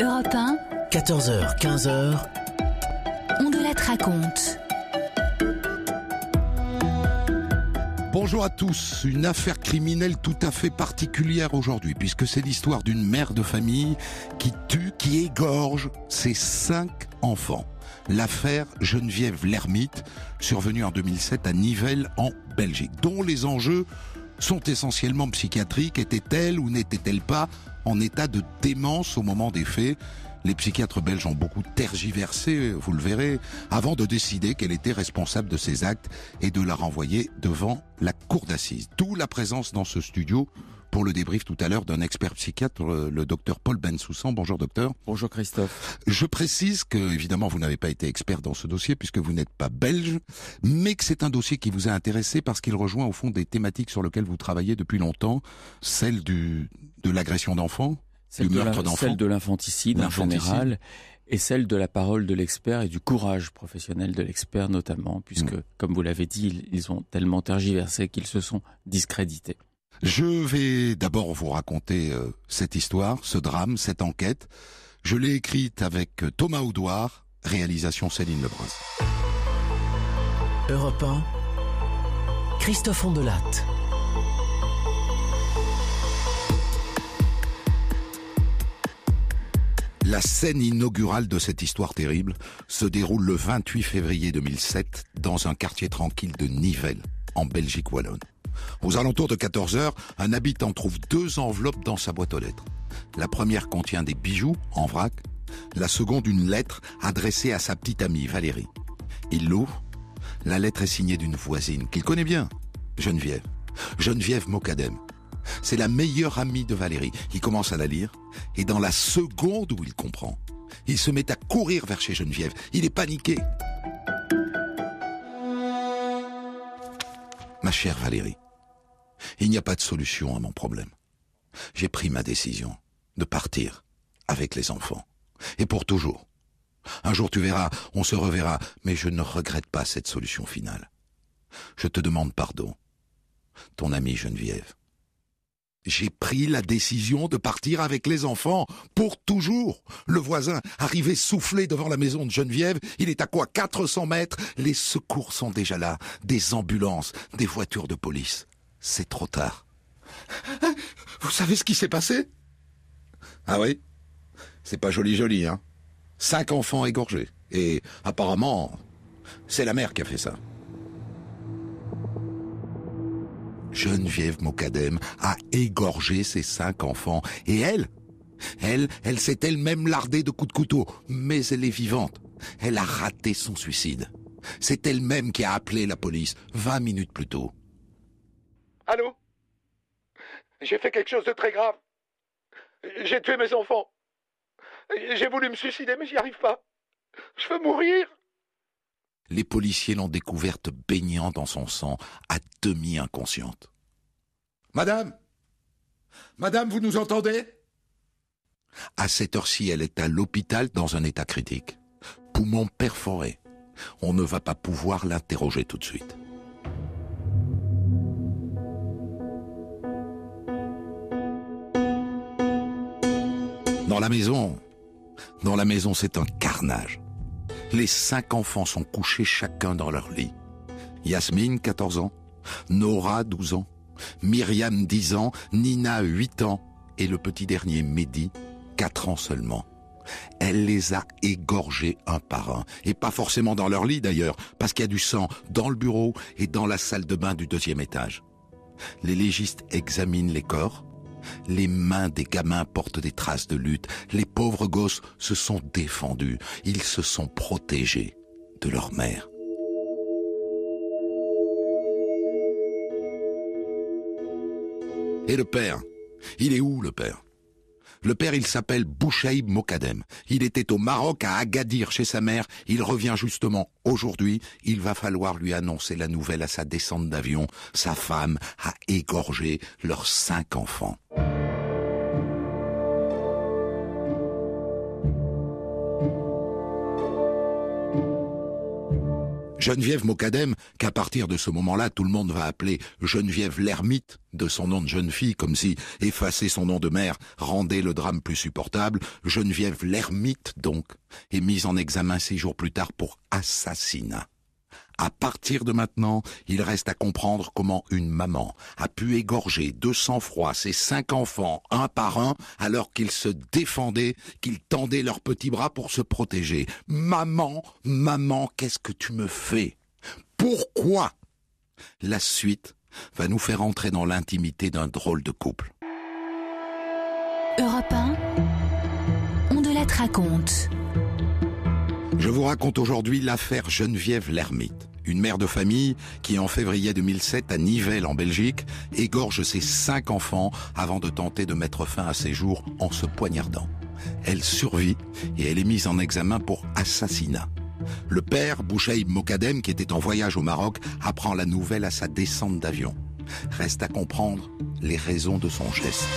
Europe 1, 14h, 15h, on de la raconte. Bonjour à tous. Une affaire criminelle tout à fait particulière aujourd'hui, puisque c'est l'histoire d'une mère de famille qui tue, qui égorge ses cinq enfants. L'affaire Geneviève Lermite, survenue en 2007 à Nivelles, en Belgique, dont les enjeux sont essentiellement psychiatriques. Était-elle ou n'était-elle pas en état de démence au moment des faits les psychiatres belges ont beaucoup tergiversé, vous le verrez, avant de décider qu'elle était responsable de ces actes et de la renvoyer devant la cour d'assises. D'où la présence dans ce studio pour le débrief tout à l'heure d'un expert psychiatre, le docteur Paul Bensoussan. Bonjour docteur. Bonjour Christophe. Je précise que, évidemment, vous n'avez pas été expert dans ce dossier puisque vous n'êtes pas belge, mais que c'est un dossier qui vous a intéressé parce qu'il rejoint au fond des thématiques sur lesquelles vous travaillez depuis longtemps, celle du, de l'agression d'enfants, celle de l'infanticide en général et celle de la parole de l'expert et du courage professionnel de l'expert notamment, puisque, mm. comme vous l'avez dit, ils ont tellement tergiversé qu'ils se sont discrédités. Je vais d'abord vous raconter euh, cette histoire, ce drame, cette enquête. Je l'ai écrite avec euh, Thomas Audouard, réalisation Céline Lebrun. Europe 1, Christophe Ondelatte. La scène inaugurale de cette histoire terrible se déroule le 28 février 2007 dans un quartier tranquille de Nivelles, en Belgique wallonne. Aux alentours de 14 heures, un habitant trouve deux enveloppes dans sa boîte aux lettres. La première contient des bijoux en vrac, la seconde une lettre adressée à sa petite amie Valérie. Il l'ouvre. La lettre est signée d'une voisine qu'il connaît bien, Geneviève. Geneviève Mocadem. C'est la meilleure amie de Valérie. Il commence à la lire, et dans la seconde où il comprend, il se met à courir vers chez Geneviève. Il est paniqué. Ma chère Valérie, il n'y a pas de solution à mon problème. J'ai pris ma décision de partir avec les enfants. Et pour toujours. Un jour tu verras, on se reverra, mais je ne regrette pas cette solution finale. Je te demande pardon. Ton amie Geneviève. J'ai pris la décision de partir avec les enfants, pour toujours. Le voisin, arrivé soufflé devant la maison de Geneviève, il est à quoi 400 mètres? Les secours sont déjà là, des ambulances, des voitures de police. C'est trop tard. Vous savez ce qui s'est passé? Ah oui? C'est pas joli joli, hein Cinq enfants égorgés. Et apparemment, c'est la mère qui a fait ça. Geneviève Mocadem a égorgé ses cinq enfants. Et elle Elle, elle s'est elle-même lardée de coups de couteau. Mais elle est vivante. Elle a raté son suicide. C'est elle-même qui a appelé la police vingt minutes plus tôt. Allô? J'ai fait quelque chose de très grave. J'ai tué mes enfants. J'ai voulu me suicider, mais j'y arrive pas. Je veux mourir. Les policiers l'ont découverte baignant dans son sang, à demi inconsciente. Madame Madame, vous nous entendez? À cette heure-ci, elle est à l'hôpital dans un état critique. Poumon perforé. On ne va pas pouvoir l'interroger tout de suite. Dans la maison, dans la maison, c'est un carnage. Les cinq enfants sont couchés chacun dans leur lit. Yasmine, 14 ans, Nora, 12 ans, Myriam, 10 ans, Nina, 8 ans, et le petit dernier, Mehdi, 4 ans seulement. Elle les a égorgés un par un, et pas forcément dans leur lit d'ailleurs, parce qu'il y a du sang dans le bureau et dans la salle de bain du deuxième étage. Les légistes examinent les corps, les mains des gamins portent des traces de lutte. Les pauvres gosses se sont défendus. Ils se sont protégés de leur mère. Et le père? Il est où le père? Le père, il s'appelle Bouchaïb Mokadem. Il était au Maroc à Agadir chez sa mère. Il revient justement aujourd'hui. Il va falloir lui annoncer la nouvelle à sa descente d'avion. Sa femme a égorgé leurs cinq enfants. Geneviève Mocadem, qu'à partir de ce moment-là, tout le monde va appeler Geneviève l'ermite, de son nom de jeune fille, comme si effacer son nom de mère rendait le drame plus supportable, Geneviève l'ermite, donc, est mise en examen six jours plus tard pour assassinat. À partir de maintenant, il reste à comprendre comment une maman a pu égorger de sang-froid ses cinq enfants un par un alors qu'ils se défendaient, qu'ils tendaient leurs petits bras pour se protéger. Maman, maman, qu'est-ce que tu me fais? Pourquoi? La suite va nous faire entrer dans l'intimité d'un drôle de couple. Europe 1, on de la. Je vous raconte aujourd'hui l'affaire Geneviève l'ermite, une mère de famille qui en février 2007 à Nivelles en Belgique égorge ses cinq enfants avant de tenter de mettre fin à ses jours en se poignardant. Elle survit et elle est mise en examen pour assassinat. Le père, Bouchaïb Mokadem, qui était en voyage au Maroc, apprend la nouvelle à sa descente d'avion. Reste à comprendre les raisons de son geste.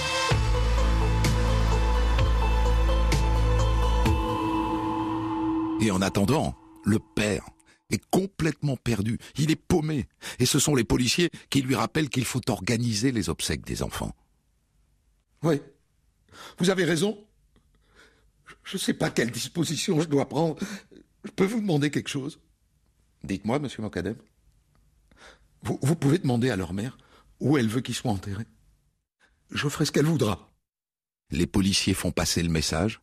Et en attendant, le père est complètement perdu. Il est paumé. Et ce sont les policiers qui lui rappellent qu'il faut organiser les obsèques des enfants. Oui, vous avez raison. Je ne sais pas quelle disposition je dois prendre. Je peux vous demander quelque chose? Dites-moi, monsieur Mokadem. Vous, vous pouvez demander à leur mère où elle veut qu'ils soient enterrés. Je ferai ce qu'elle voudra. Les policiers font passer le message.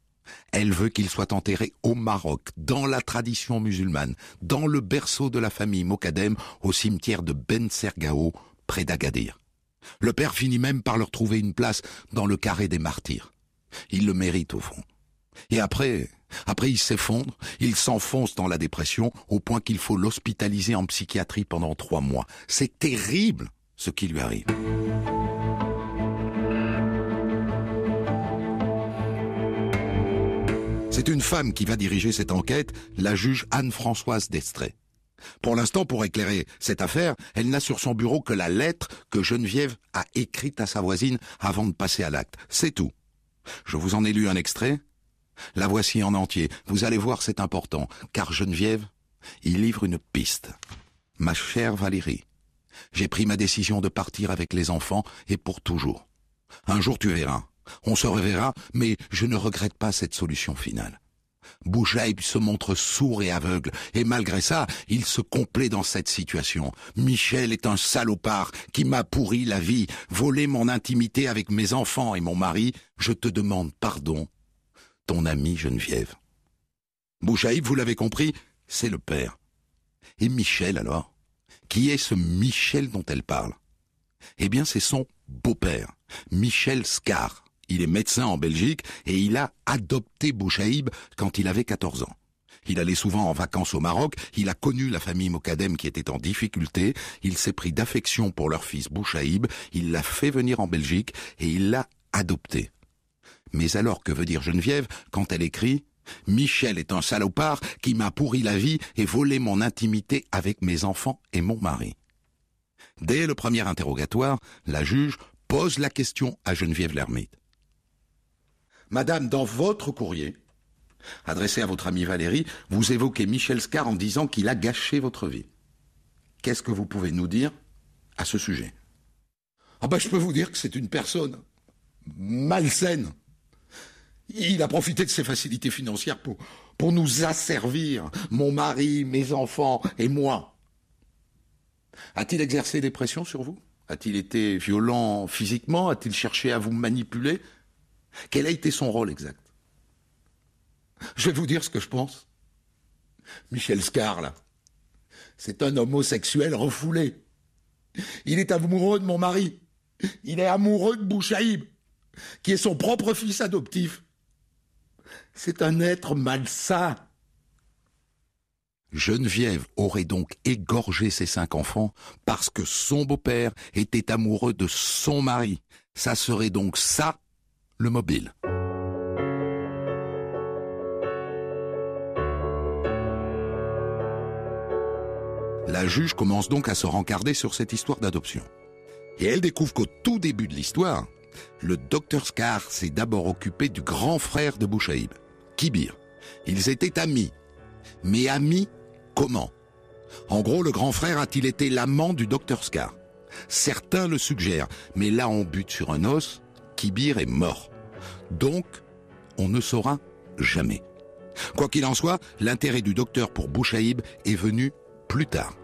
Elle veut qu'il soit enterré au Maroc, dans la tradition musulmane, dans le berceau de la famille Mokadem, au cimetière de Ben Sergao, près d'Agadir. Le père finit même par leur trouver une place dans le carré des martyrs. Il le mérite au fond. Et après, après il s'effondre, il s'enfonce dans la dépression au point qu'il faut l'hospitaliser en psychiatrie pendant trois mois. C'est terrible ce qui lui arrive. C'est une femme qui va diriger cette enquête, la juge Anne-Françoise Destré. Pour l'instant, pour éclairer cette affaire, elle n'a sur son bureau que la lettre que Geneviève a écrite à sa voisine avant de passer à l'acte. C'est tout. Je vous en ai lu un extrait. La voici en entier. Vous allez voir, c'est important, car Geneviève il livre une piste. Ma chère Valérie, j'ai pris ma décision de partir avec les enfants et pour toujours. Un jour tu verras. On se reverra, mais je ne regrette pas cette solution finale. Boujaïb se montre sourd et aveugle, et malgré ça, il se complaît dans cette situation. Michel est un salopard qui m'a pourri la vie, volé mon intimité avec mes enfants et mon mari. Je te demande pardon, ton ami Geneviève. Boujaïb, vous l'avez compris, c'est le père. Et Michel alors? Qui est ce Michel dont elle parle? Eh bien, c'est son beau-père, Michel Scar. Il est médecin en Belgique et il a adopté Bouchaïb quand il avait 14 ans. Il allait souvent en vacances au Maroc, il a connu la famille Mokadem qui était en difficulté, il s'est pris d'affection pour leur fils Bouchaïb, il l'a fait venir en Belgique et il l'a adopté. Mais alors que veut dire Geneviève quand elle écrit Michel est un salopard qui m'a pourri la vie et volé mon intimité avec mes enfants et mon mari. Dès le premier interrogatoire, la juge pose la question à Geneviève l'ermite. Madame, dans votre courrier, adressé à votre amie Valérie, vous évoquez Michel Scar en disant qu'il a gâché votre vie. Qu'est-ce que vous pouvez nous dire à ce sujet? Ah ben je peux vous dire que c'est une personne malsaine. Il a profité de ses facilités financières pour, pour nous asservir, mon mari, mes enfants et moi. A-t-il exercé des pressions sur vous? A-t-il été violent physiquement? A-t-il cherché à vous manipuler? Quel a été son rôle exact? Je vais vous dire ce que je pense. Michel Scar, là, c'est un homosexuel refoulé. Il est amoureux de mon mari. Il est amoureux de Bouchaïb, qui est son propre fils adoptif. C'est un être malsain. Geneviève aurait donc égorgé ses cinq enfants parce que son beau-père était amoureux de son mari. Ça serait donc ça le mobile. La juge commence donc à se rencarder sur cette histoire d'adoption. Et elle découvre qu'au tout début de l'histoire, le docteur Scar s'est d'abord occupé du grand frère de Bouchaïb, Kibir. Ils étaient amis. Mais amis comment? En gros, le grand frère a-t-il été l'amant du docteur Scar? Certains le suggèrent, mais là on bute sur un os, Kibir est mort. Donc, on ne saura jamais. Quoi qu'il en soit, l'intérêt du docteur pour Bouchaïb est venu plus tard.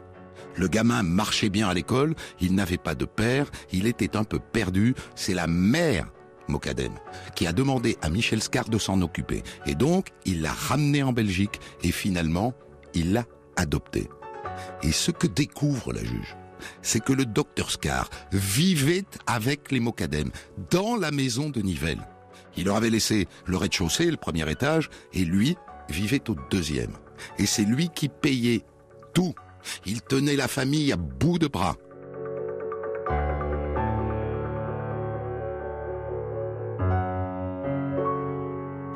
Le gamin marchait bien à l'école, il n'avait pas de père, il était un peu perdu, c'est la mère Mokadem, qui a demandé à Michel Scar de s'en occuper. Et donc, il l'a ramené en Belgique et finalement, il l'a adopté. Et ce que découvre la juge, c'est que le docteur Scar vivait avec les Mokadem dans la maison de Nivelles. Il leur avait laissé le rez-de-chaussée, le premier étage, et lui vivait au deuxième. Et c'est lui qui payait tout. Il tenait la famille à bout de bras.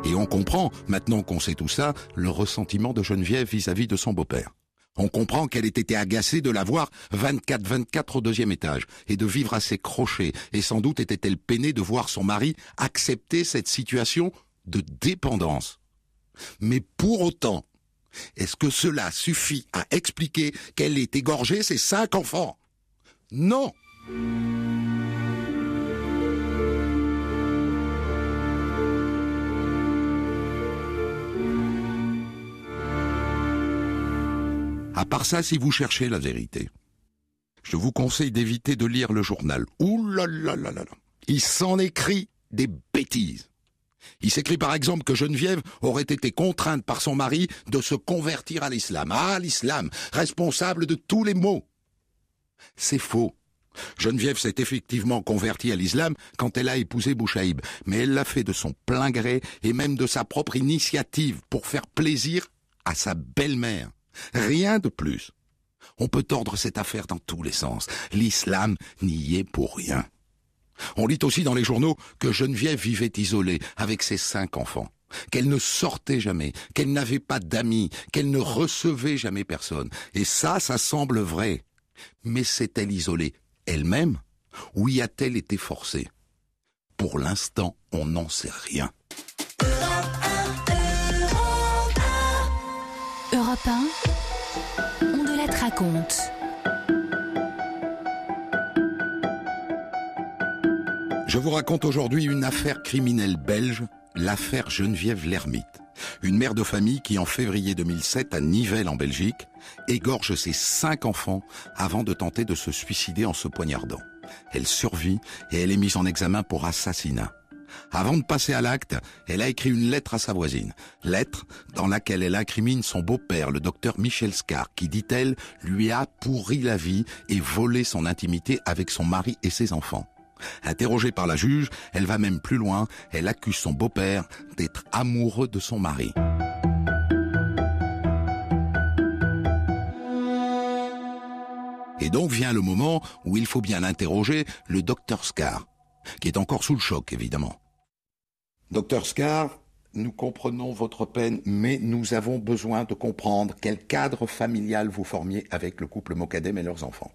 Et on comprend, maintenant qu'on sait tout ça, le ressentiment de Geneviève vis-à-vis de son beau-père. On comprend qu'elle ait été agacée de la voir 24-24 au deuxième étage et de vivre à ses crochets, et sans doute était-elle peinée de voir son mari accepter cette situation de dépendance. Mais pour autant, est-ce que cela suffit à expliquer qu'elle ait égorgé ses cinq enfants? Non À part ça, si vous cherchez la vérité, je vous conseille d'éviter de lire le journal. Ouh là là là là là. Il s'en écrit des bêtises. Il s'écrit par exemple que Geneviève aurait été contrainte par son mari de se convertir à l'islam. Ah, l'islam, responsable de tous les maux. C'est faux. Geneviève s'est effectivement convertie à l'islam quand elle a épousé Bouchaïb, mais elle l'a fait de son plein gré et même de sa propre initiative pour faire plaisir à sa belle-mère. Rien de plus. On peut tordre cette affaire dans tous les sens. L'islam n'y est pour rien. On lit aussi dans les journaux que Geneviève vivait isolée avec ses cinq enfants, qu'elle ne sortait jamais, qu'elle n'avait pas d'amis, qu'elle ne recevait jamais personne. Et ça, ça semble vrai. Mais s'est-elle isolée elle-même ou y a-t-elle été forcée? Pour l'instant, on n'en sait rien. Europe 1, on de la Je vous raconte aujourd'hui une affaire criminelle belge, l'affaire Geneviève Lermite. Une mère de famille qui, en février 2007, à Nivelles, en Belgique, égorge ses cinq enfants avant de tenter de se suicider en se poignardant. Elle survit et elle est mise en examen pour assassinat. Avant de passer à l'acte, elle a écrit une lettre à sa voisine. Lettre dans laquelle elle incrimine son beau-père, le docteur Michel Scar, qui, dit-elle, lui a pourri la vie et volé son intimité avec son mari et ses enfants. Interrogée par la juge, elle va même plus loin, elle accuse son beau-père d'être amoureux de son mari. Et donc vient le moment où il faut bien interroger le docteur Scar, qui est encore sous le choc, évidemment. Docteur Scar, nous comprenons votre peine, mais nous avons besoin de comprendre quel cadre familial vous formiez avec le couple Mokadem et leurs enfants.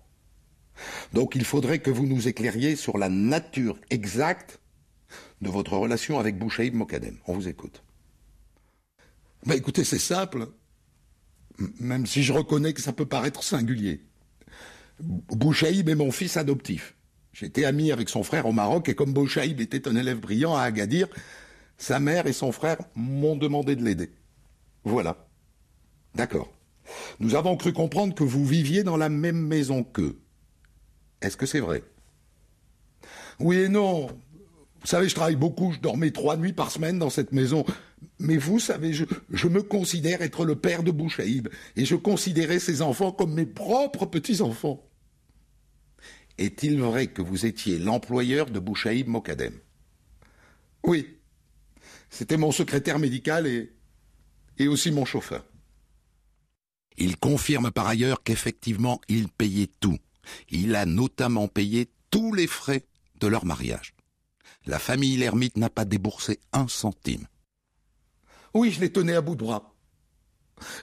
Donc il faudrait que vous nous éclairiez sur la nature exacte de votre relation avec Bouchaïb Mokadem. On vous écoute. Bah écoutez, c'est simple, même si je reconnais que ça peut paraître singulier. Bouchaïb est mon fils adoptif. J'étais ami avec son frère au Maroc et comme Bouchaïb était un élève brillant à Agadir, sa mère et son frère m'ont demandé de l'aider. Voilà. D'accord. Nous avons cru comprendre que vous viviez dans la même maison qu'eux. Est-ce que c'est vrai? Oui et non. Vous savez, je travaille beaucoup, je dormais trois nuits par semaine dans cette maison. Mais vous savez, je, me considère être le père de Bouchaïb, et je considérais ses enfants comme mes propres petits-enfants. Est-il vrai que vous étiez l'employeur de Bouchaïb Mokadem? Oui. C'était mon secrétaire médical et, et aussi mon chauffeur. Il confirme par ailleurs qu'effectivement il payait tout. Il a notamment payé tous les frais de leur mariage. La famille Lermite n'a pas déboursé un centime. Oui, je les tenais à bout de bras.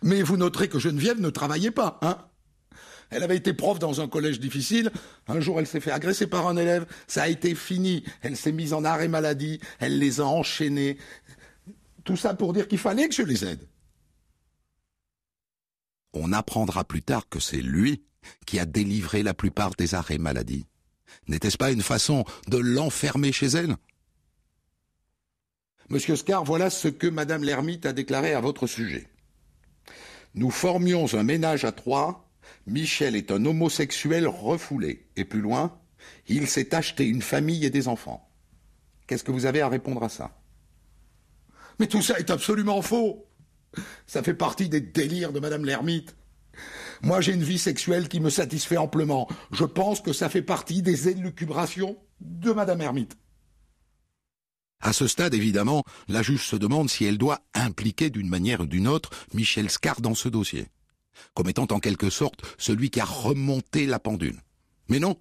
Mais vous noterez que Geneviève ne travaillait pas, hein Elle avait été prof dans un collège difficile. Un jour, elle s'est fait agresser par un élève. Ça a été fini. Elle s'est mise en arrêt maladie. Elle les a enchaînés. Tout ça pour dire qu'il fallait que je les aide. On apprendra plus tard que c'est lui qui a délivré la plupart des arrêts maladie. N'était-ce pas une façon de l'enfermer chez elle? Monsieur Scar, voilà ce que Madame l'ermite a déclaré à votre sujet. Nous formions un ménage à trois. Michel est un homosexuel refoulé. Et plus loin, il s'est acheté une famille et des enfants. Qu'est-ce que vous avez à répondre à ça? Mais tout ça est absolument faux. Ça fait partie des délires de Madame l'ermite. Moi, j'ai une vie sexuelle qui me satisfait amplement. Je pense que ça fait partie des élucubrations de Madame Hermite. À ce stade, évidemment, la juge se demande si elle doit impliquer d'une manière ou d'une autre Michel Scar dans ce dossier, comme étant en quelque sorte celui qui a remonté la pendule. Mais non.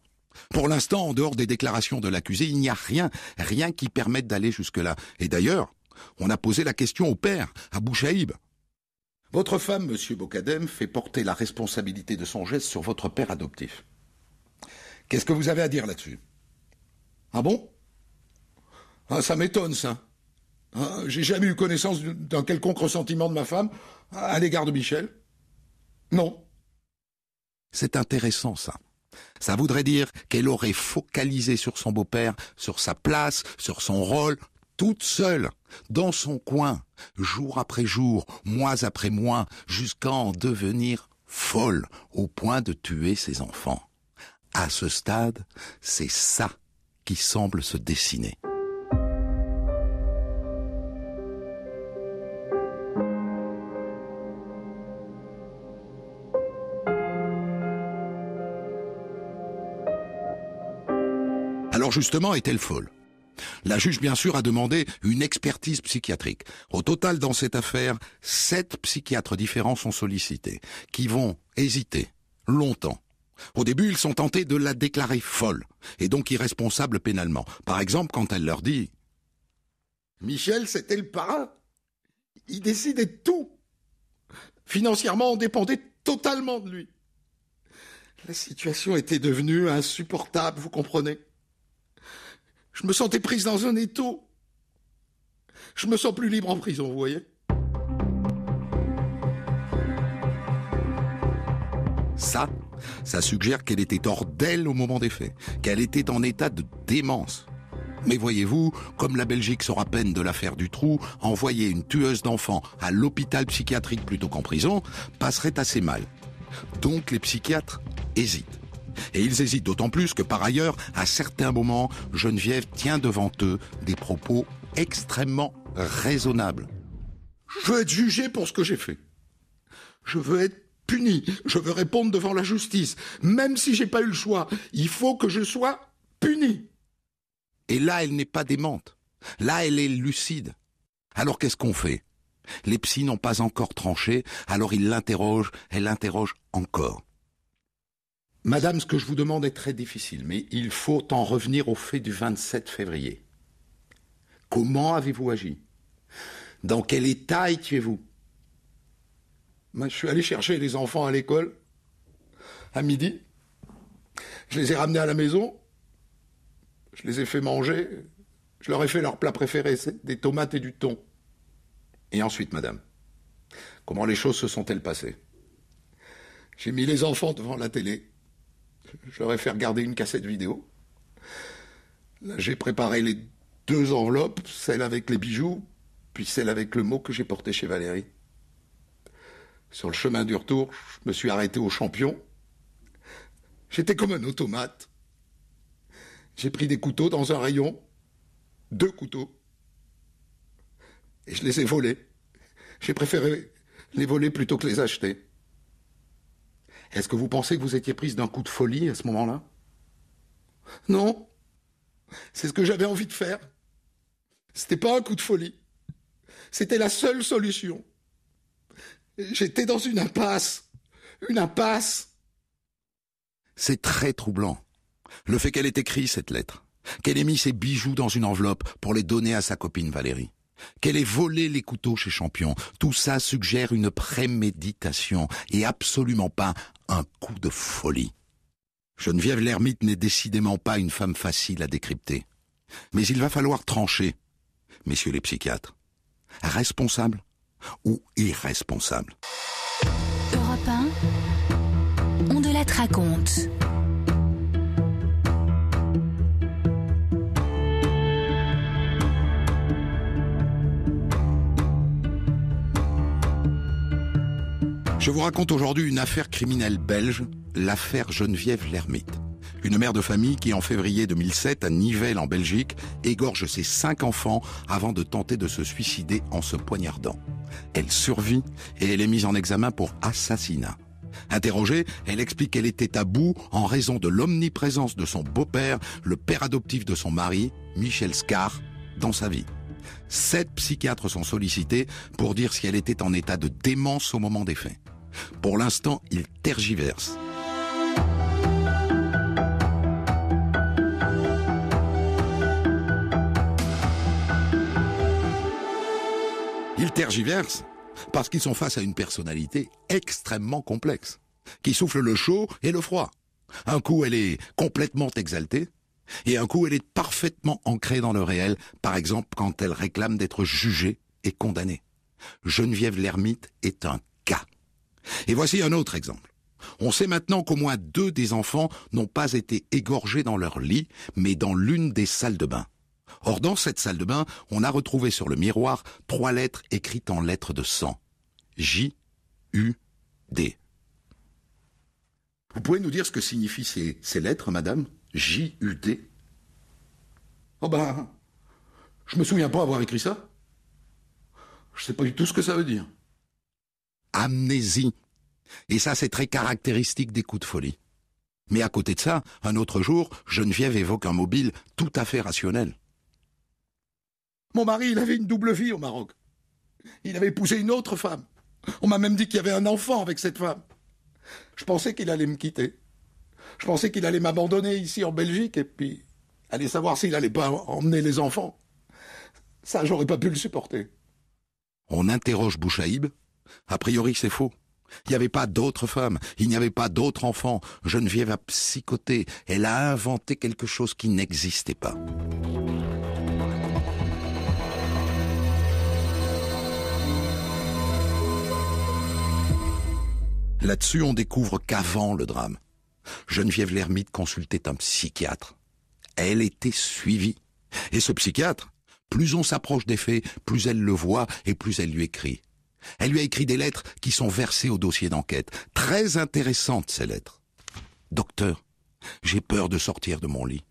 Pour l'instant, en dehors des déclarations de l'accusé, il n'y a rien, rien qui permette d'aller jusque-là. Et d'ailleurs, on a posé la question au père, à Bouchaïb. Votre femme, monsieur Bocadem, fait porter la responsabilité de son geste sur votre père adoptif. Qu'est-ce que vous avez à dire là-dessus? Ah bon? Ah, ça m'étonne, ça. Ah, j'ai jamais eu connaissance d'un quelconque ressentiment de ma femme à l'égard de Michel. Non. C'est intéressant, ça. Ça voudrait dire qu'elle aurait focalisé sur son beau-père, sur sa place, sur son rôle, toute seule, dans son coin, jour après jour, mois après mois, jusqu'à en devenir folle, au point de tuer ses enfants. À ce stade, c'est ça qui semble se dessiner. Justement, est-elle folle? La juge, bien sûr, a demandé une expertise psychiatrique. Au total, dans cette affaire, sept psychiatres différents sont sollicités, qui vont hésiter longtemps. Au début, ils sont tentés de la déclarer folle, et donc irresponsable pénalement. Par exemple, quand elle leur dit Michel, c'était le parrain. Il décidait de tout. Financièrement, on dépendait totalement de lui. La situation était devenue insupportable, vous comprenez? Je me sentais prise dans un étau. Je me sens plus libre en prison, vous voyez. Ça, ça suggère qu'elle était hors d'elle au moment des faits, qu'elle était en état de démence. Mais voyez-vous, comme la Belgique sera peine de l'affaire du trou, envoyer une tueuse d'enfants à l'hôpital psychiatrique plutôt qu'en prison passerait assez mal. Donc les psychiatres hésitent. Et ils hésitent d'autant plus que par ailleurs, à certains moments, Geneviève tient devant eux des propos extrêmement raisonnables. Je veux être jugé pour ce que j'ai fait. Je veux être puni. Je veux répondre devant la justice. Même si j'ai pas eu le choix, il faut que je sois puni. Et là, elle n'est pas démente. Là, elle est lucide. Alors qu'est-ce qu'on fait? Les psys n'ont pas encore tranché, alors ils l'interrogent, elle l'interroge encore. Madame, ce que je vous demande est très difficile, mais il faut en revenir au fait du 27 février. Comment avez-vous agi? Dans quel état étiez-vous? Je suis allé chercher les enfants à l'école à midi. Je les ai ramenés à la maison. Je les ai fait manger. Je leur ai fait leur plat préféré, des tomates et du thon. Et ensuite, madame, comment les choses se sont-elles passées? J'ai mis les enfants devant la télé. Je leur ai fait regarder une cassette vidéo. J'ai préparé les deux enveloppes, celle avec les bijoux, puis celle avec le mot que j'ai porté chez Valérie. Sur le chemin du retour, je me suis arrêté au champion. J'étais comme un automate. J'ai pris des couteaux dans un rayon, deux couteaux, et je les ai volés. J'ai préféré les voler plutôt que les acheter. Est-ce que vous pensez que vous étiez prise d'un coup de folie à ce moment-là? Non. C'est ce que j'avais envie de faire. C'était pas un coup de folie. C'était la seule solution. J'étais dans une impasse. Une impasse. C'est très troublant. Le fait qu'elle ait écrit cette lettre. Qu'elle ait mis ses bijoux dans une enveloppe pour les donner à sa copine Valérie qu'elle ait volé les couteaux chez Champion. Tout ça suggère une préméditation et absolument pas un coup de folie. Geneviève l'ermite n'est décidément pas une femme facile à décrypter. Mais il va falloir trancher, messieurs les psychiatres. Responsable ou irresponsable Europe raconte. Je vous raconte aujourd'hui une affaire criminelle belge, l'affaire Geneviève Lermite. Une mère de famille qui, en février 2007, à Nivelles, en Belgique, égorge ses cinq enfants avant de tenter de se suicider en se poignardant. Elle survit et elle est mise en examen pour assassinat. Interrogée, elle explique qu'elle était à bout en raison de l'omniprésence de son beau-père, le père adoptif de son mari, Michel Scar, dans sa vie. Sept psychiatres sont sollicités pour dire si elle était en état de démence au moment des faits. Pour l'instant, ils tergiversent. Ils tergiversent parce qu'ils sont face à une personnalité extrêmement complexe, qui souffle le chaud et le froid. Un coup, elle est complètement exaltée, et un coup, elle est parfaitement ancrée dans le réel, par exemple quand elle réclame d'être jugée et condamnée. Geneviève Lermite est un cas. Et voici un autre exemple. On sait maintenant qu'au moins deux des enfants n'ont pas été égorgés dans leur lit, mais dans l'une des salles de bain. Or, dans cette salle de bain, on a retrouvé sur le miroir trois lettres écrites en lettres de sang. J, U, D. Vous pouvez nous dire ce que signifient ces, ces lettres, madame? J, U, D Oh ben, je me souviens pas avoir écrit ça. Je sais pas du tout ce que ça veut dire. Amnésie. Et ça, c'est très caractéristique des coups de folie. Mais à côté de ça, un autre jour, Geneviève évoque un mobile tout à fait rationnel. Mon mari, il avait une double vie au Maroc. Il avait épousé une autre femme. On m'a même dit qu'il y avait un enfant avec cette femme. Je pensais qu'il allait me quitter. Je pensais qu'il allait m'abandonner ici en Belgique et puis aller savoir s'il allait pas emmener les enfants. Ça, j'aurais pas pu le supporter. On interroge Bouchaïb. A priori, c'est faux. Il n'y avait pas d'autres femmes, il n'y avait pas d'autres enfants. Geneviève a psychoté, elle a inventé quelque chose qui n'existait pas. Là-dessus, on découvre qu'avant le drame, Geneviève Lermite consultait un psychiatre. Elle était suivie. Et ce psychiatre, plus on s'approche des faits, plus elle le voit et plus elle lui écrit. Elle lui a écrit des lettres qui sont versées au dossier d'enquête. Très intéressantes, ces lettres. Docteur, j'ai peur de sortir de mon lit.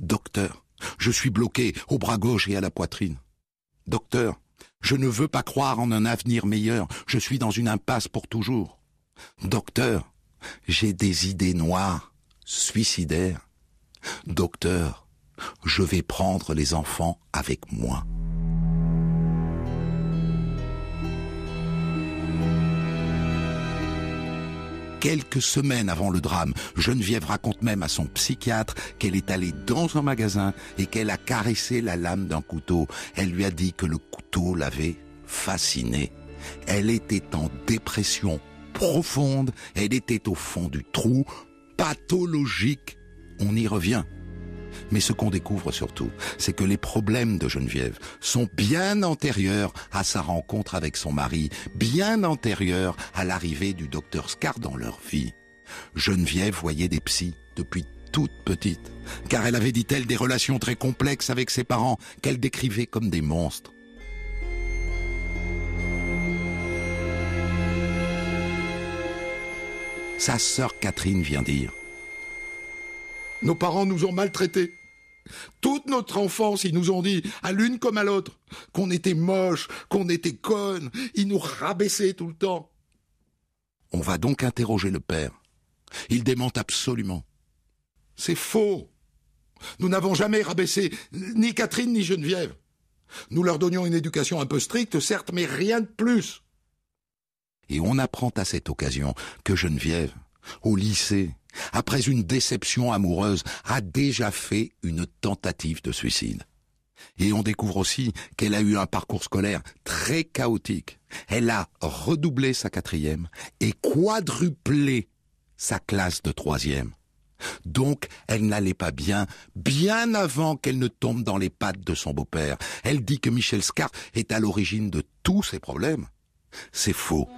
Docteur, je suis bloqué au bras gauche et à la poitrine. Docteur, je ne veux pas croire en un avenir meilleur. Je suis dans une impasse pour toujours. Docteur, j'ai des idées noires, suicidaires. Docteur, je vais prendre les enfants avec moi. Quelques semaines avant le drame, Geneviève raconte même à son psychiatre qu'elle est allée dans un magasin et qu'elle a caressé la lame d'un couteau. Elle lui a dit que le couteau l'avait fascinée. Elle était en dépression profonde, elle était au fond du trou, pathologique. On y revient. Mais ce qu'on découvre surtout, c'est que les problèmes de Geneviève sont bien antérieurs à sa rencontre avec son mari, bien antérieurs à l'arrivée du docteur Scar dans leur vie. Geneviève voyait des psys depuis toute petite, car elle avait, dit-elle, des relations très complexes avec ses parents qu'elle décrivait comme des monstres. Sa sœur Catherine vient dire nos parents nous ont maltraités. Toute notre enfance, ils nous ont dit, à l'une comme à l'autre, qu'on était moche, qu'on était conne. Ils nous rabaissaient tout le temps. On va donc interroger le père. Il démente absolument. C'est faux. Nous n'avons jamais rabaissé ni Catherine ni Geneviève. Nous leur donnions une éducation un peu stricte, certes, mais rien de plus. Et on apprend à cette occasion que Geneviève, au lycée, après une déception amoureuse, a déjà fait une tentative de suicide. Et on découvre aussi qu'elle a eu un parcours scolaire très chaotique. Elle a redoublé sa quatrième et quadruplé sa classe de troisième. Donc, elle n'allait pas bien, bien avant qu'elle ne tombe dans les pattes de son beau-père. Elle dit que Michel Scar est à l'origine de tous ses problèmes. C'est faux.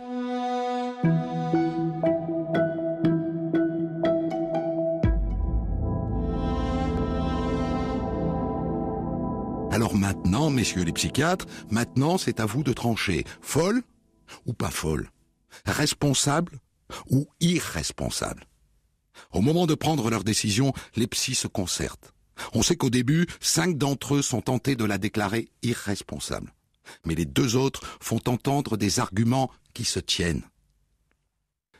Alors maintenant, messieurs les psychiatres, maintenant c'est à vous de trancher. Folle ou pas folle? Responsable ou irresponsable? Au moment de prendre leur décision, les psys se concertent. On sait qu'au début, cinq d'entre eux sont tentés de la déclarer irresponsable. Mais les deux autres font entendre des arguments qui se tiennent.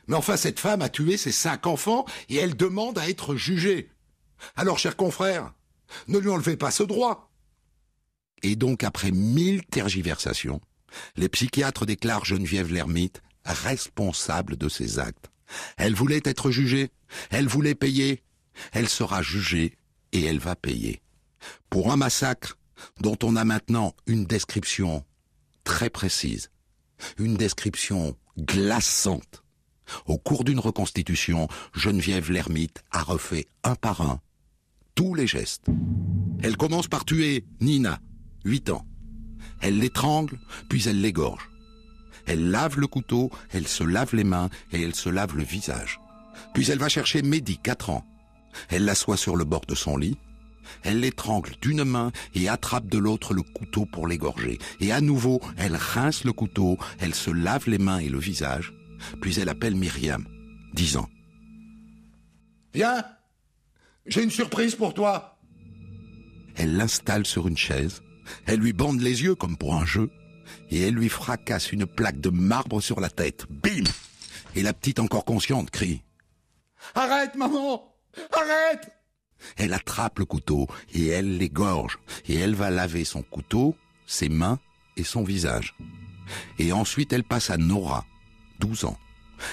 Mais enfin, cette femme a tué ses cinq enfants et elle demande à être jugée. Alors, chers confrères, ne lui enlevez pas ce droit. Et donc, après mille tergiversations, les psychiatres déclarent Geneviève Lermite responsable de ses actes. Elle voulait être jugée, elle voulait payer, elle sera jugée et elle va payer. Pour un massacre dont on a maintenant une description très précise, une description glaçante. Au cours d'une reconstitution, Geneviève Lermite a refait un par un tous les gestes. Elle commence par tuer Nina, 8 ans. Elle l'étrangle, puis elle l'égorge. Elle lave le couteau, elle se lave les mains et elle se lave le visage. Puis elle va chercher Mehdi, 4 ans. Elle l'assoit sur le bord de son lit. Elle l'étrangle d'une main et attrape de l'autre le couteau pour l'égorger. Et à nouveau, elle rince le couteau, elle se lave les mains et le visage. Puis elle appelle Myriam, 10 ans. Viens, j'ai une surprise pour toi. Elle l'installe sur une chaise, elle lui bande les yeux comme pour un jeu, et elle lui fracasse une plaque de marbre sur la tête. Bim Et la petite encore consciente crie. Arrête, maman Arrête Elle attrape le couteau et elle l'égorge, et elle va laver son couteau, ses mains et son visage. Et ensuite elle passe à Nora, 12 ans.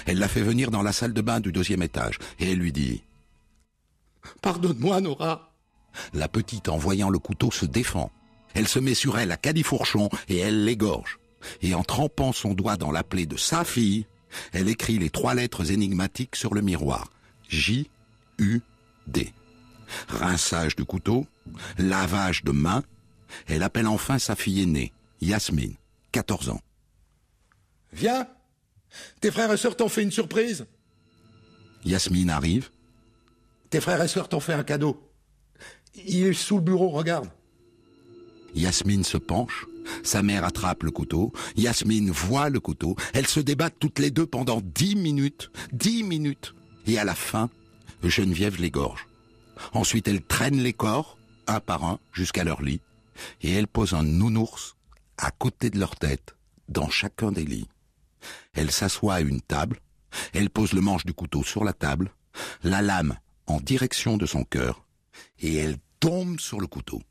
Elle la fait venir dans la salle de bain du deuxième étage, et elle lui dit Pardonne-moi, Nora. La petite, en voyant le couteau, se défend. Elle se met sur elle à califourchon et elle l'égorge. Et en trempant son doigt dans la plaie de sa fille, elle écrit les trois lettres énigmatiques sur le miroir. J, U, D. Rinçage du couteau, lavage de main. Elle appelle enfin sa fille aînée, Yasmine, 14 ans. Viens. Tes frères et sœurs t'ont fait une surprise. Yasmine arrive. Tes frères et sœurs t'ont fait un cadeau. Il est sous le bureau, regarde. Yasmine se penche, sa mère attrape le couteau, Yasmine voit le couteau, elles se débattent toutes les deux pendant dix minutes, dix minutes, et à la fin, Geneviève l'égorge. Ensuite, elle traîne les corps, un par un, jusqu'à leur lit, et elle pose un nounours à côté de leur tête, dans chacun des lits. Elle s'assoit à une table, elle pose le manche du couteau sur la table, la lame en direction de son cœur, et elle tombe sur le couteau.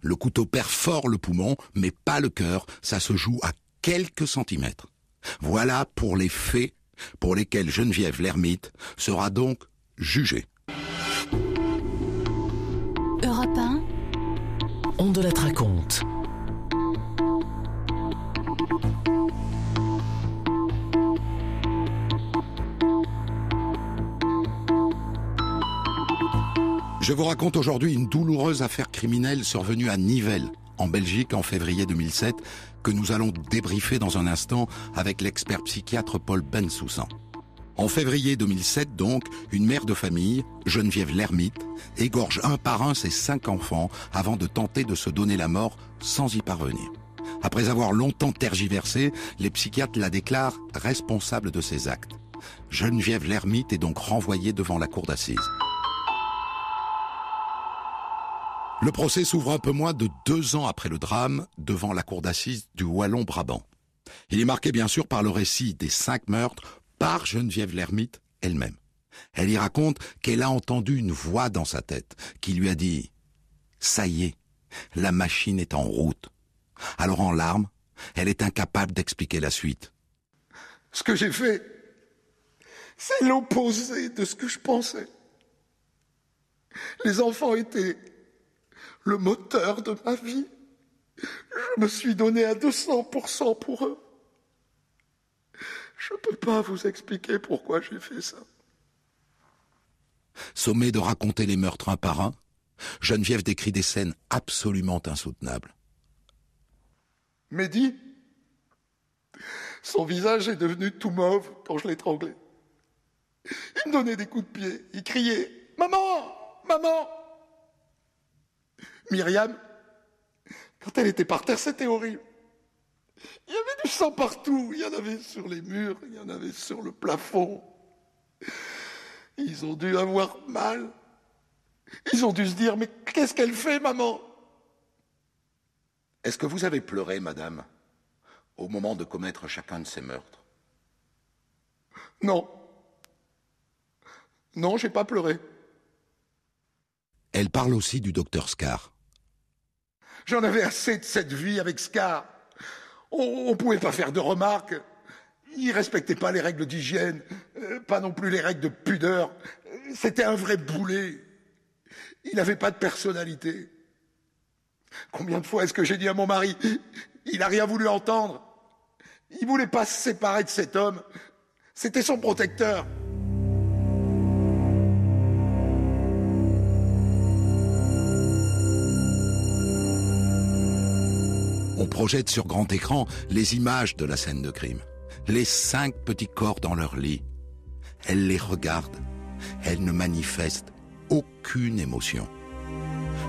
Le couteau perfore le poumon, mais pas le cœur, ça se joue à quelques centimètres. Voilà pour les faits pour lesquels Geneviève l'ermite sera donc jugée. Europe 1, On de la. Je vous raconte aujourd'hui une douloureuse affaire criminelle survenue à Nivelles, en Belgique, en février 2007, que nous allons débriefer dans un instant avec l'expert psychiatre Paul Bensoussan. En février 2007, donc, une mère de famille, Geneviève Lermite, égorge un par un ses cinq enfants avant de tenter de se donner la mort sans y parvenir. Après avoir longtemps tergiversé, les psychiatres la déclarent responsable de ses actes. Geneviève Lermite est donc renvoyée devant la cour d'assises. Le procès s'ouvre un peu moins de deux ans après le drame devant la cour d'assises du Wallon-Brabant. Il est marqué bien sûr par le récit des cinq meurtres par Geneviève Lermite elle-même. Elle y raconte qu'elle a entendu une voix dans sa tête qui lui a dit ⁇ Ça y est, la machine est en route ⁇ Alors en larmes, elle est incapable d'expliquer la suite. Ce que j'ai fait, c'est l'opposé de ce que je pensais. Les enfants étaient le moteur de ma vie. Je me suis donné à 200% pour eux. Je ne peux pas vous expliquer pourquoi j'ai fait ça. Sommée de raconter les meurtres un par un, Geneviève décrit des scènes absolument insoutenables. Mehdi, son visage est devenu tout mauve quand je l'étranglais. Il me donnait des coups de pied, il criait ⁇ Maman Maman !⁇ Myriam, Quand elle était par terre, c'était horrible. Il y avait du sang partout. Il y en avait sur les murs, il y en avait sur le plafond. Ils ont dû avoir mal. Ils ont dû se dire, mais qu'est-ce qu'elle fait, maman? Est-ce que vous avez pleuré, madame, au moment de commettre chacun de ces meurtres? Non. Non, j'ai pas pleuré. Elle parle aussi du docteur Scar. J'en avais assez de cette vie avec Scar. On ne pouvait pas faire de remarques. Il respectait pas les règles d'hygiène, euh, pas non plus les règles de pudeur. C'était un vrai boulet. Il n'avait pas de personnalité. Combien de fois est-ce que j'ai dit à mon mari, il n'a rien voulu entendre. Il voulait pas se séparer de cet homme. C'était son protecteur. Projette sur grand écran les images de la scène de crime. Les cinq petits corps dans leur lit. Elle les regarde. Elle ne manifeste aucune émotion.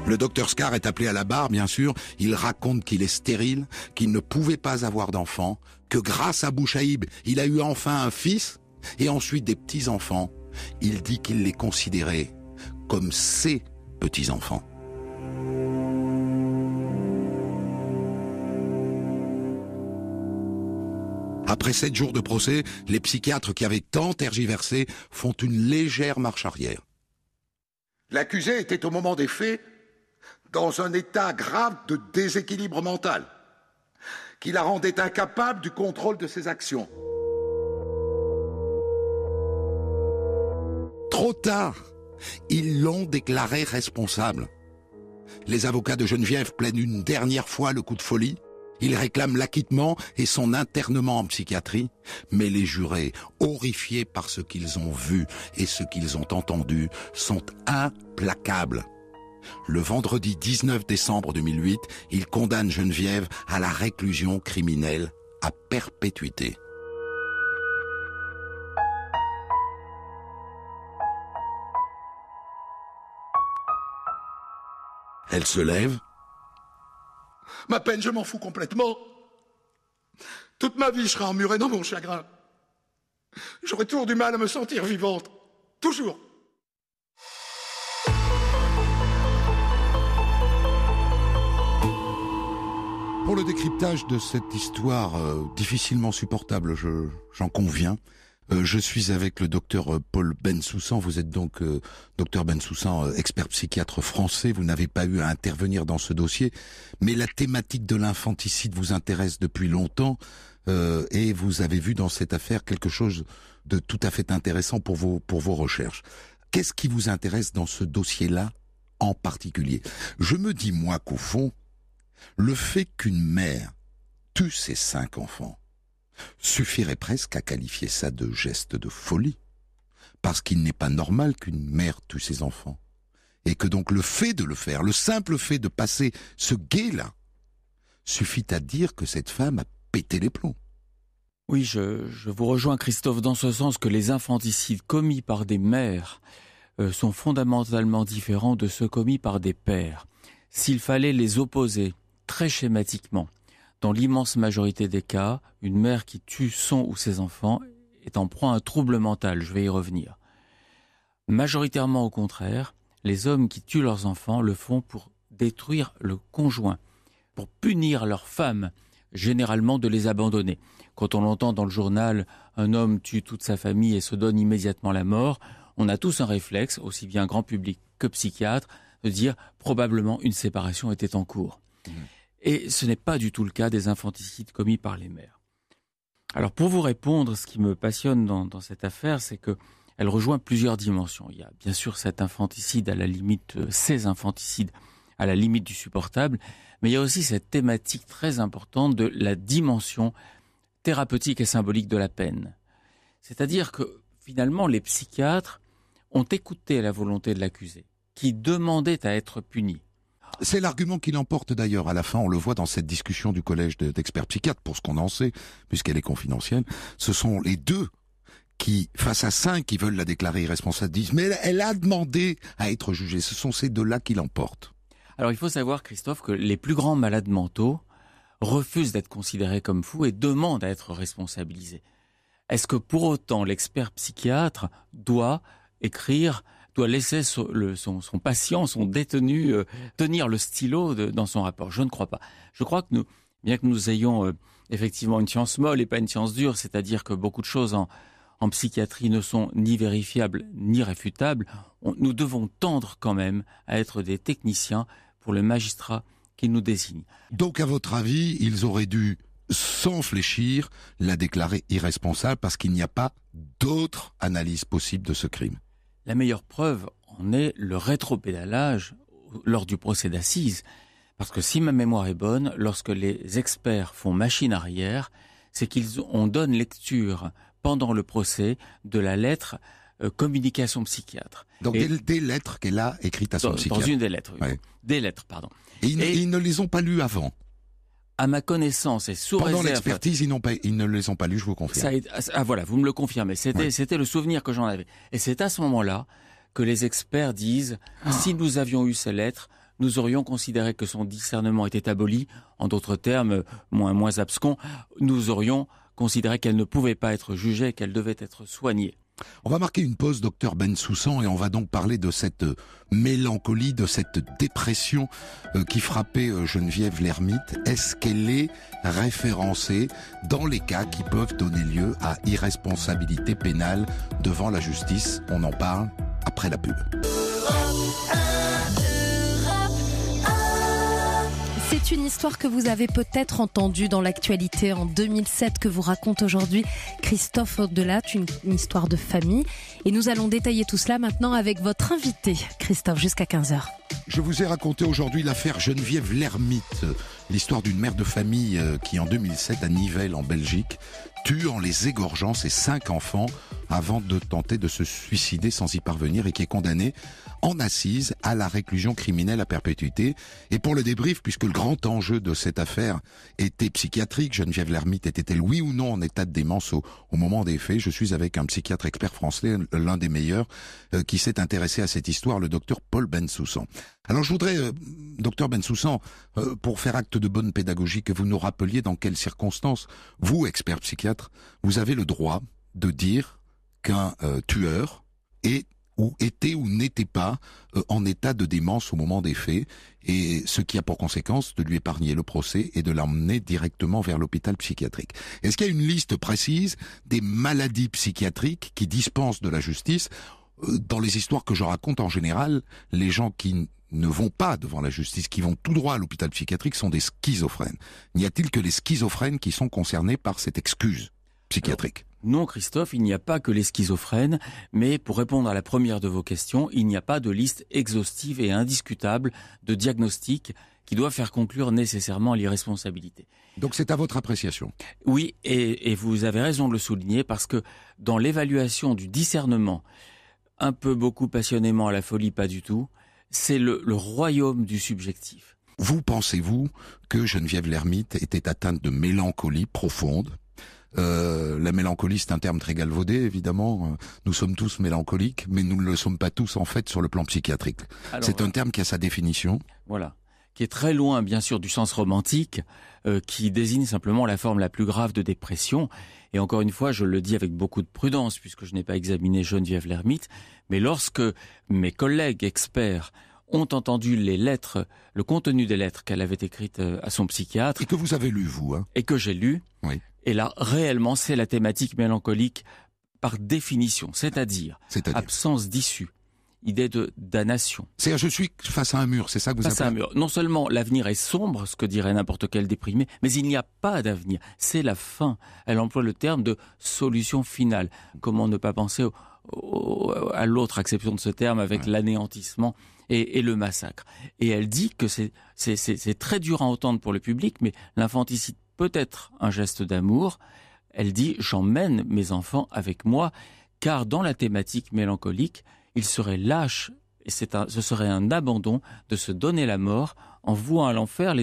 Le docteur Scar est appelé à la barre, bien sûr. Il raconte qu'il est stérile, qu'il ne pouvait pas avoir d'enfant, que grâce à Bouchaïb, il a eu enfin un fils et ensuite des petits-enfants. Il dit qu'il les considérait comme ses petits-enfants. Après sept jours de procès, les psychiatres qui avaient tant tergiversé font une légère marche arrière. L'accusé était au moment des faits dans un état grave de déséquilibre mental qui la rendait incapable du contrôle de ses actions. Trop tard, ils l'ont déclaré responsable. Les avocats de Geneviève plaignent une dernière fois le coup de folie il réclame l'acquittement et son internement en psychiatrie, mais les jurés, horrifiés par ce qu'ils ont vu et ce qu'ils ont entendu, sont implacables. Le vendredi 19 décembre 2008, il condamne Geneviève à la réclusion criminelle à perpétuité. Elle se lève, Ma peine, je m'en fous complètement. Toute ma vie, je serai emmurée dans mon chagrin. J'aurai toujours du mal à me sentir vivante. Toujours. Pour le décryptage de cette histoire euh, difficilement supportable, j'en conviens, euh, je suis avec le docteur euh, Paul Bensoussan. Vous êtes donc euh, docteur Bensoussan, expert psychiatre français. Vous n'avez pas eu à intervenir dans ce dossier, mais la thématique de l'infanticide vous intéresse depuis longtemps et vous avez vu dans cette affaire quelque chose de tout à fait intéressant pour vos pour vos recherches. Qu'est-ce qui vous intéresse dans ce dossier-là en particulier? Je me dis moi qu'au fond, le fait qu'une mère tue ses cinq enfants suffirait presque à qualifier ça de geste de folie, parce qu'il n'est pas normal qu'une mère tue ses enfants, et que donc le fait de le faire, le simple fait de passer ce guet-là, suffit à dire que cette femme a pété les plombs. Oui, je, vous rejoins Christophe dans ce sens que les infanticides commis par des mères euh, sont fondamentalement différents de ceux commis par des pères. S'il fallait les opposer très schématiquement, dans l'immense majorité des cas, une mère qui tue son ou ses enfants est en proie à un trouble mental, je vais y revenir. Majoritairement au contraire, les hommes qui tuent leurs enfants le font pour détruire le conjoint, pour punir leur femme, généralement de les abandonner. Quand on entend dans le journal un homme tue toute sa famille et se donne immédiatement la mort, on a tous un réflexe, aussi bien grand public que psychiatre, de dire probablement une séparation était en cours. Mmh. Et ce n'est pas du tout le cas des infanticides commis par les mères. Alors pour vous répondre, ce qui me passionne dans, cette affaire, c'est que elle rejoint plusieurs dimensions. Il y a bien sûr cet infanticide à la limite, euh, ces infanticides à la limite du supportable, mais il y a aussi cette thématique très importante de la dimension thérapeutique et symbolique de la peine. C'est-à-dire que finalement les psychiatres ont écouté la volonté de l'accusé, qui demandait à être puni. C'est l'argument qui l'emporte d'ailleurs à la fin, on le voit dans cette discussion du collège d'experts psychiatres, pour ce qu'on en sait, puisqu'elle est confidentielle. Ce sont les deux qui, face à cinq qui veulent la déclarer irresponsable, disent mais elle a demandé à être jugée. Ce sont ces deux-là qui l'emportent. Alors il faut savoir, Christophe, que les plus grands malades mentaux refusent d'être considérés comme fous et demandent à être responsabilisés. Est-ce que pour autant l'expert psychiatre doit écrire, doit laisser son, patient, son détenu, euh, tenir le stylo dans son rapport Je ne crois pas. Je crois que nous, bien que nous ayons euh, effectivement une science molle et pas une science dure, c'est-à-dire que beaucoup de choses en, psychiatrie ne sont ni vérifiables ni réfutables, nous devons tendre quand même à être des techniciens pour le magistrat qui nous désigne. Donc, à votre avis, ils auraient dû, sans fléchir, la déclarer irresponsable parce qu'il n'y a pas d'autre analyse possible de ce crime? La meilleure preuve en est le rétropédalage lors du procès d'assises. Parce que si ma mémoire est bonne, lorsque les experts font machine arrière, c'est qu'ils on donne lecture pendant le procès de la lettre euh, communication psychiatre. Donc des, lettres qu'elle a écrites à son psychiatre. Dans une des lettres, oui. Des lettres, pardon. Et ils, ne les ont pas lues avant à ma connaissance et sous Pendant l'expertise, ils, n'ont pas, ils ne les ont pas lues, je vous confirme. Ça, ah voilà, vous me le confirmez. C'était, c'était le souvenir que j'en avais. Et c'est à ce moment-là que les experts disent, ah. si nous avions eu ces lettres, nous aurions considéré que son discernement était aboli, en d'autres termes moins, moins abscons, nous aurions considéré qu'elle ne pouvait pas être jugée, qu'elle devait être soignée. On va marquer une pause, docteur Ben Soussan, et on va donc parler de cette euh, mélancolie, de cette dépression euh, qui frappait euh, Geneviève l'ermite. Est-ce qu'elle est référencée dans les cas qui peuvent donner lieu à irresponsabilité pénale devant la justice? On en parle après la pub. C'est une histoire que vous avez peut-être entendue dans l'actualité en 2007 que vous raconte aujourd'hui Christophe Delat, une, une histoire de famille. Et nous allons détailler tout cela maintenant avec votre invité, Christophe, jusqu'à 15h. Je vous ai raconté aujourd'hui l'affaire Geneviève Lermite, l'histoire d'une mère de famille euh, qui en 2007 à Nivelles en Belgique tue en les égorgeant ses cinq enfants avant de tenter de se suicider sans y parvenir et qui est condamnée en assise à la réclusion criminelle à perpétuité. Et pour le débrief, puisque le grand enjeu de cette affaire était psychiatrique, Geneviève Lermite était-elle oui ou non en état de démence au, moment des faits Je suis avec un psychiatre expert français, l'un des meilleurs, euh, qui s'est intéressé à cette histoire, le docteur Paul Bensoussan. Alors je voudrais, euh, docteur Bensoussan, euh, pour faire acte de bonne pédagogie, que vous nous rappeliez dans quelles circonstances, vous, expert psychiatre, vous avez le droit de dire qu'un tueur est ou était ou n'était pas euh, en état de démence au moment des faits, et ce qui a pour conséquence de lui épargner le procès et de l'emmener directement vers l'hôpital psychiatrique. Est-ce qu'il y a une liste précise des maladies psychiatriques qui dispensent de la justice? Euh, Dans les histoires que je raconte en général, les gens qui ne vont pas devant la justice, qui vont tout droit à l'hôpital psychiatrique, sont des schizophrènes. N'y a-t-il que les schizophrènes qui sont concernés par cette excuse psychiatrique? Non, Christophe, il n'y a pas que les schizophrènes, mais pour répondre à la première de vos questions, il n'y a pas de liste exhaustive et indiscutable de diagnostic qui doit faire conclure nécessairement l'irresponsabilité. Donc c'est à votre appréciation? Oui, et, vous avez raison de le souligner parce que dans l'évaluation du discernement, un peu beaucoup passionnément à la folie, pas du tout, c'est le, le royaume du subjectif. Vous pensez-vous que Geneviève Lermite était atteinte de mélancolie profonde? Euh, la mélancolie, c'est un terme très galvaudé, évidemment. Nous sommes tous mélancoliques, mais nous ne le sommes pas tous, en fait, sur le plan psychiatrique. C'est un terme qui a sa définition. Voilà. Qui est très loin, bien sûr, du sens romantique, euh, qui désigne simplement la forme la plus grave de dépression. Et encore une fois, je le dis avec beaucoup de prudence, puisque je n'ai pas examiné Geneviève Lermite, mais lorsque mes collègues experts ont entendu les lettres, le contenu des lettres qu'elle avait écrites euh, à son psychiatre. Et que vous avez lu, vous. Hein? Et que j'ai lu. Oui. Et là, réellement, c'est la thématique mélancolique par définition, c'est-à-dire absence d'issue, idée de damnation. C'est je suis face à un mur, c'est ça que vous face à un mur. Non seulement l'avenir est sombre, ce que dirait n'importe quel déprimé, mais il n'y a pas d'avenir. C'est la fin. Elle emploie le terme de solution finale. Comment ne pas penser à l'autre acception de ce terme avec l'anéantissement et, le massacre. Et elle dit que c'est très dur à entendre pour le public, mais l'infanticide peut être un geste d'amour. Elle dit j'emmène mes enfants avec moi, car dans la thématique mélancolique, il serait lâche et c'est ce serait un abandon de se donner la mort en vouant à l'enfer,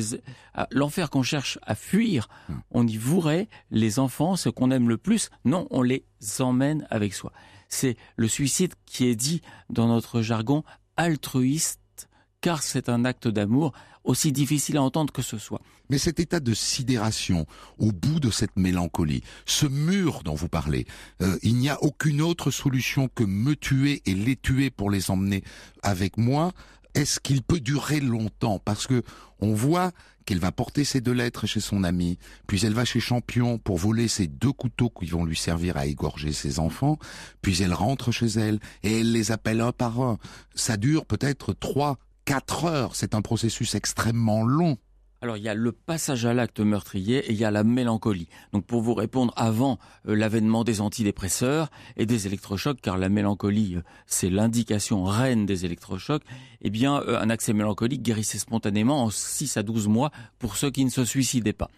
l'enfer qu'on cherche à fuir, hmm. on y vouerait les enfants, ce qu'on aime le plus. Non, on les emmène avec soi. C'est le suicide qui est dit dans notre jargon altruiste car c'est un acte d'amour, aussi difficile à entendre que ce soit. Mais cet état de sidération, au bout de cette mélancolie, ce mur dont vous parlez, euh, il n'y a aucune autre solution que me tuer et les tuer pour les emmener avec moi. Est-ce qu'il peut durer longtemps? Parce que on voit qu'elle va porter ses deux lettres chez son ami, puis elle va chez Champion pour voler ses deux couteaux qui vont lui servir à égorger ses enfants, puis elle rentre chez elle et elle les appelle un par un. Ça dure peut-être trois, quatre heures. C'est un processus extrêmement long. Alors il y a le passage à l'acte meurtrier et il y a la mélancolie. Donc pour vous répondre, avant euh, l'avènement des antidépresseurs et des électrochocs, car la mélancolie euh, c'est l'indication reine des électrochocs, eh bien euh, un accès mélancolique guérissait spontanément en 6 à 12 mois pour ceux qui ne se suicidaient pas.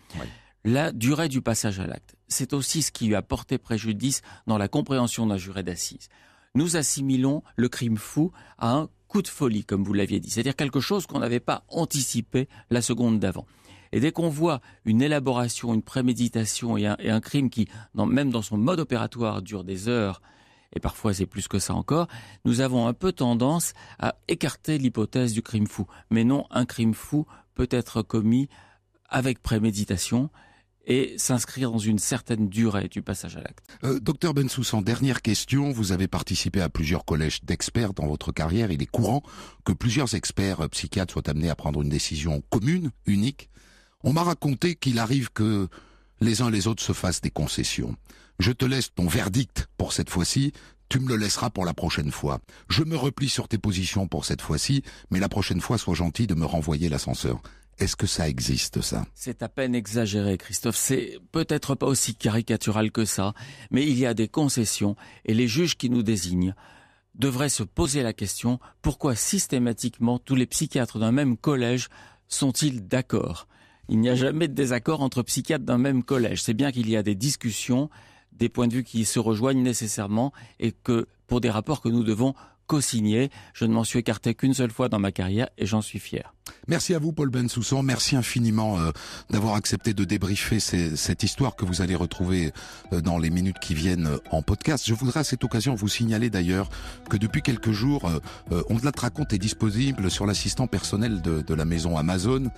La durée du passage à l'acte, c'est aussi ce qui lui a porté préjudice dans la compréhension d'un juré d'assises. Nous assimilons le crime fou à un coup de folie, comme vous l'aviez dit, c'est-à-dire quelque chose qu'on n'avait pas anticipé la seconde d'avant. Et dès qu'on voit une élaboration, une préméditation et un, crime qui, même dans son mode opératoire, dure des heures, et parfois c'est plus que ça encore, nous avons un peu tendance à écarter l'hypothèse du crime fou. Mais non, un crime fou peut être commis avec préméditation, et s'inscrire dans une certaine durée du passage à l'acte. Euh, docteur Bensoussan, dernière question. Vous avez participé à plusieurs collèges d'experts dans votre carrière. Il est courant que plusieurs experts euh, psychiatres soient amenés à prendre une décision commune, unique. On m'a raconté qu'il arrive que les uns les autres se fassent des concessions. Je te laisse ton verdict pour cette fois-ci. Tu me le laisseras pour la prochaine fois. Je me replie sur tes positions pour cette fois-ci, mais la prochaine fois, sois gentil de me renvoyer l'ascenseur. Est-ce que ça existe, ça? C'est à peine exagéré, Christophe. C'est peut-être pas aussi caricatural que ça, mais il y a des concessions et les juges qui nous désignent devraient se poser la question pourquoi systématiquement tous les psychiatres d'un même collège sont-ils d'accord? Il n'y a jamais de désaccord entre psychiatres d'un même collège. C'est bien qu'il y a des discussions, des points de vue qui se rejoignent nécessairement et que pour des rapports que nous devons co-signé. Je ne m'en suis écarté qu'une seule fois dans ma carrière et j'en suis fier. Merci à vous Paul Bensoussan, merci infiniment euh, d'avoir accepté de débriefer cette histoire que vous allez retrouver euh, dans les minutes qui viennent euh, en podcast. Je voudrais à cette occasion vous signaler d'ailleurs que depuis quelques jours, On de la raconte est disponible sur l'assistant personnel de, de, la maison Amazon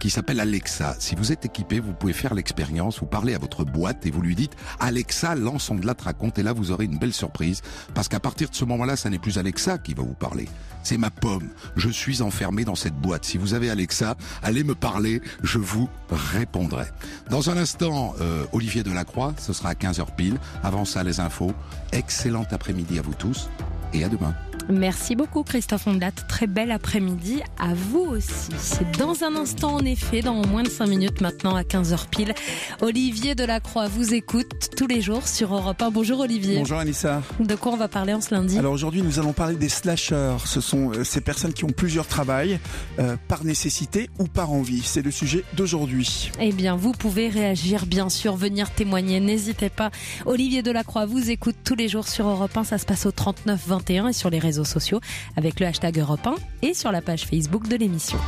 qui s'appelle Alexa. Si vous êtes équipé, vous pouvez faire l'expérience, vous parlez à votre boîte et vous lui dites Alexa lance On de la raconte et là vous aurez une belle surprise parce qu'à partir de ce moment-là, ça n'est plus Alexa Alexa qui va vous parler. C'est ma pomme. Je suis enfermé dans cette boîte. Si vous avez Alexa, allez me parler, je vous répondrai. Dans un instant, euh, Olivier Delacroix, ce sera à 15h pile. Avant ça, les infos. Excellent après-midi à vous tous et à demain. Merci beaucoup Christophe Ondat. Très bel après-midi à vous aussi. C'est dans un instant en effet, dans moins de 5 minutes maintenant à 15h pile. Olivier Delacroix vous écoute tous les jours sur Europe 1. Bonjour Olivier. Bonjour Anissa. De quoi on va parler en ce lundi? Alors aujourd'hui nous allons parler des slashers. Ce sont euh, ces personnes qui ont plusieurs travails euh, par nécessité ou par envie. C'est le sujet d'aujourd'hui. Eh bien vous pouvez réagir bien sûr, venir témoigner. N'hésitez pas. Olivier Delacroix vous écoute tous les jours sur Europe 1. Ça se passe au 39 21 et sur les sociaux avec le hashtag Europe 1 et sur la page Facebook de l'émission.